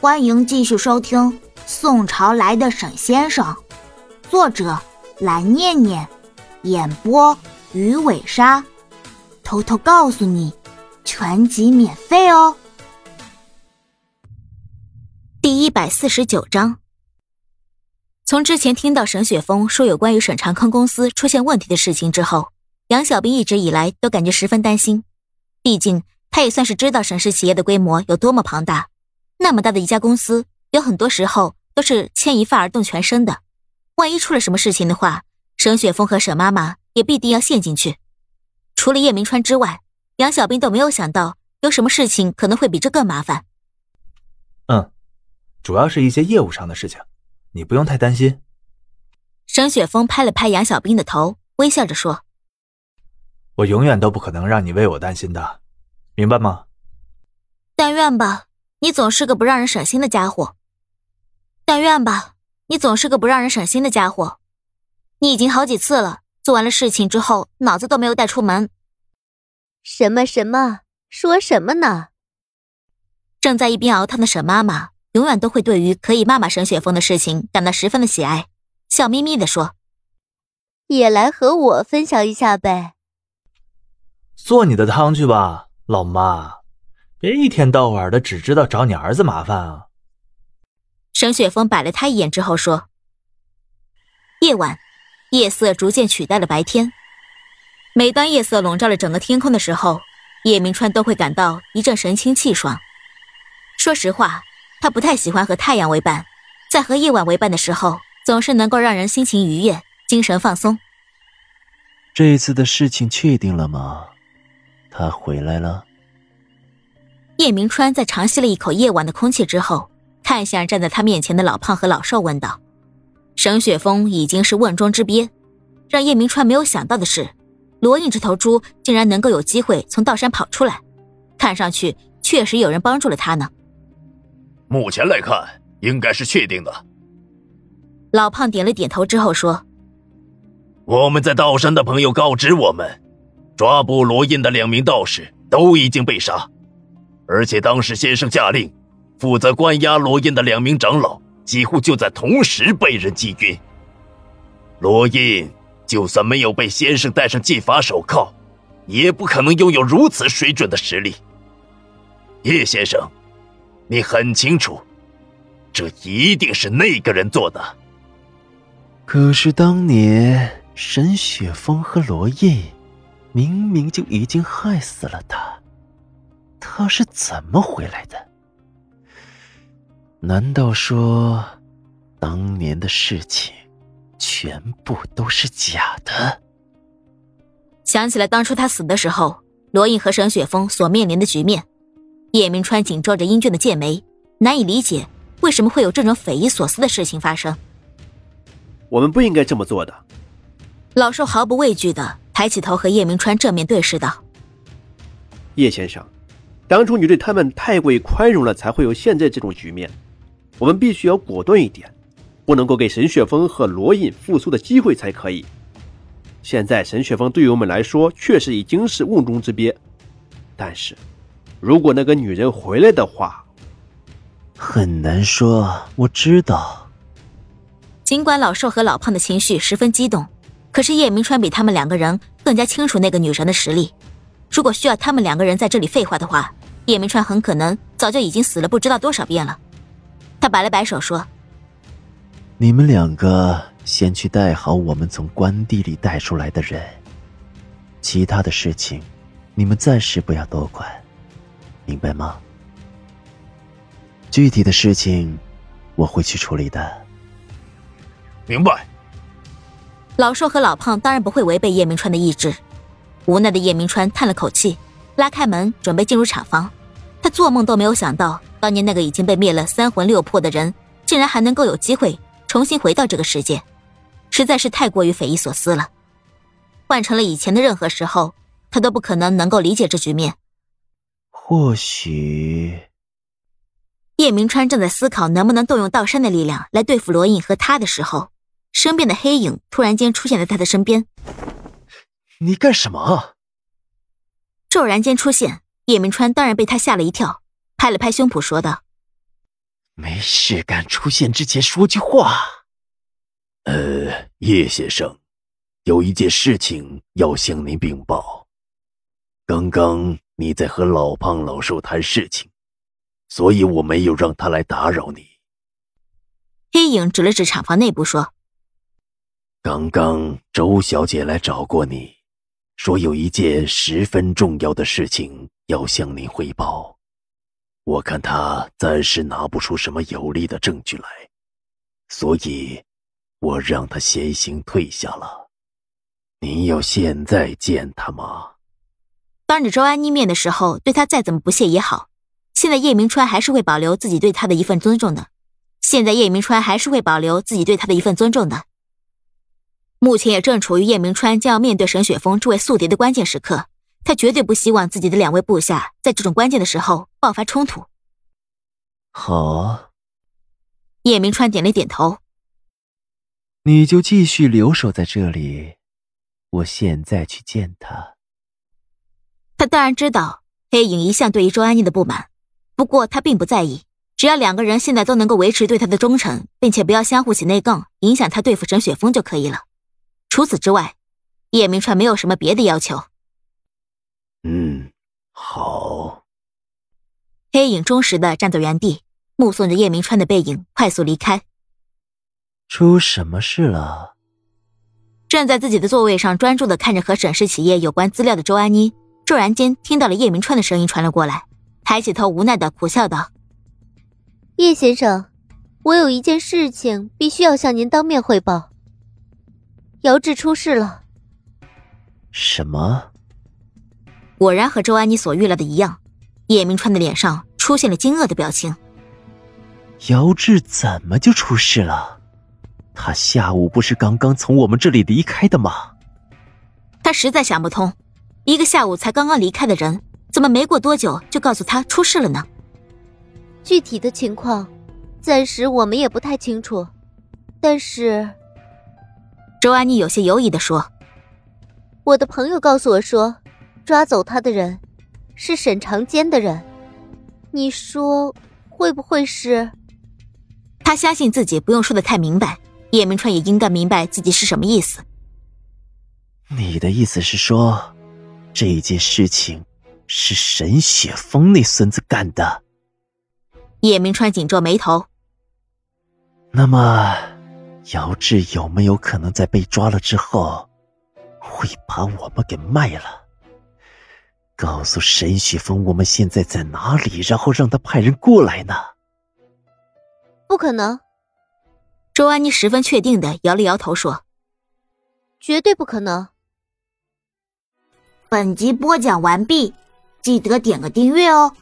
欢迎继续收听《宋朝来的沈先生》，作者蓝念念，演播鱼尾鲨。偷偷告诉你，全集免费哦。第一百四十九章。从之前听到沈雪峰说有关于沈长康公司出现问题的事情之后，杨小兵一直以来都感觉十分担心。毕竟他也算是知道沈氏企业的规模有多么庞大。那么大的一家公司，有很多时候都是牵一发而动全身的。万一出了什么事情的话，沈雪峰和沈妈妈也必定要陷进去。除了叶明川之外，杨小兵都没有想到有什么事情可能会比这更麻烦。嗯，主要是一些业务上的事情，你不用太担心。沈雪峰拍了拍杨小兵的头，微笑着说：“我永远都不可能让你为我担心的，明白吗？”但愿吧。你总是个不让人省心的家伙。但愿吧，你总是个不让人省心的家伙。你已经好几次了，做完了事情之后，脑子都没有带出门。什么什么？说什么呢？正在一边熬汤的沈妈妈，永远都会对于可以骂骂沈雪峰的事情感到十分的喜爱，笑眯眯的说：“也来和我分享一下呗。”做你的汤去吧，老妈。别一天到晚的只知道找你儿子麻烦啊！沈雪峰摆了他一眼之后说：“夜晚，夜色逐渐取代了白天。每当夜色笼罩了整个天空的时候，叶明川都会感到一阵神清气爽。说实话，他不太喜欢和太阳为伴，在和夜晚为伴的时候，总是能够让人心情愉悦、精神放松。这一次的事情确定了吗？他回来了。”叶明川在长吸了一口夜晚的空气之后，看向站在他面前的老胖和老瘦，问道：“沈雪峰已经是瓮中之鳖，让叶明川没有想到的是，罗印这头猪竟然能够有机会从道山跑出来，看上去确实有人帮助了他呢。”目前来看，应该是确定的。老胖点了点头之后说：“我们在道山的朋友告知我们，抓捕罗印的两名道士都已经被杀。”而且当时先生下令，负责关押罗印的两名长老几乎就在同时被人击晕。罗印就算没有被先生戴上禁法手铐，也不可能拥有如此水准的实力。叶先生，你很清楚，这一定是那个人做的。可是当年沈雪峰和罗印，明明就已经害死了他。他是怎么回来的？难道说，当年的事情全部都是假的？想起来当初他死的时候，罗印和沈雪峰所面临的局面，叶明川紧皱着英俊的剑眉，难以理解为什么会有这种匪夷所思的事情发生。我们不应该这么做的。老寿毫不畏惧的抬起头和叶明川正面对视道：“叶先生。”当初你对他们太过于宽容了，才会有现在这种局面。我们必须要果断一点，不能够给沈雪峰和罗隐复苏的机会才可以。现在沈雪峰对于我们来说确实已经是瓮中之鳖，但是如果那个女人回来的话，很难说。我知道。尽管老寿和老胖的情绪十分激动，可是叶明川比他们两个人更加清楚那个女人的实力。如果需要他们两个人在这里废话的话。叶明川很可能早就已经死了不知道多少遍了。他摆了摆手说：“你们两个先去带好我们从关地里带出来的人，其他的事情你们暂时不要多管，明白吗？具体的事情我会去处理的。”明白。老瘦和老胖当然不会违背叶明川的意志。无奈的叶明川叹了口气，拉开门准备进入厂房。他做梦都没有想到，当年那个已经被灭了三魂六魄的人，竟然还能够有机会重新回到这个世界，实在是太过于匪夷所思了。换成了以前的任何时候，他都不可能能够理解这局面。或许，叶明川正在思考能不能动用道山的力量来对付罗印和他的时候，身边的黑影突然间出现在他的身边。你干什么？骤然间出现。叶明川当然被他吓了一跳，拍了拍胸脯说道：“没事干，出现之前说句话。呃，叶先生，有一件事情要向您禀报。刚刚你在和老胖老寿谈事情，所以我没有让他来打扰你。黑影指了指厂房内部说：“刚刚周小姐来找过你，说有一件十分重要的事情要向您汇报。”我看他暂时拿不出什么有力的证据来，所以，我让他先行退下了。您要现在见他吗？当着周安妮面的时候，对他再怎么不屑也好。现在叶明川还是会保留自己对他的一份尊重的。现在叶明川还是会保留自己对他的一份尊重的。目前也正处于叶明川将要面对沈雪峰这位宿敌的关键时刻。他绝对不希望自己的两位部下在这种关键的时候爆发冲突。好，叶明川点了点头。你就继续留守在这里，我现在去见他。他当然知道黑影一向对于周安妮的不满，不过他并不在意，只要两个人现在都能够维持对他的忠诚，并且不要相互起内讧，影响他对付沈雪峰就可以了。除此之外，叶明川没有什么别的要求。嗯，好。黑影忠实的站在原地，目送着叶明川的背影快速离开。出什么事了？站在自己的座位上，专注的看着和沈氏企业有关资料的周安妮，骤然间听到了叶明川的声音传了过来，抬起头，无奈的苦笑道：“叶先生，我有一件事情必须要向您当面汇报。姚志出事了。”什么？果然和周安妮所预料的一样，叶明川的脸上出现了惊愕的表情。姚志怎么就出事了？他下午不是刚刚从我们这里离开的吗？他实在想不通，一个下午才刚刚离开的人，怎么没过多久就告诉他出事了呢？具体的情况，暂时我们也不太清楚。但是，周安妮有些犹疑的说：“我的朋友告诉我说。”抓走他的人是沈长坚的人，你说会不会是？他相信自己不用说的太明白，叶明川也应该明白自己是什么意思。你的意思是说，这件事情是沈雪峰那孙子干的？叶明川紧皱眉头。那么，姚志有没有可能在被抓了之后，会把我们给卖了？告诉沈雪峰我们现在在哪里，然后让他派人过来呢？不可能。周安妮十分确定的摇了摇头说：“绝对不可能。”本集播讲完毕，记得点个订阅哦。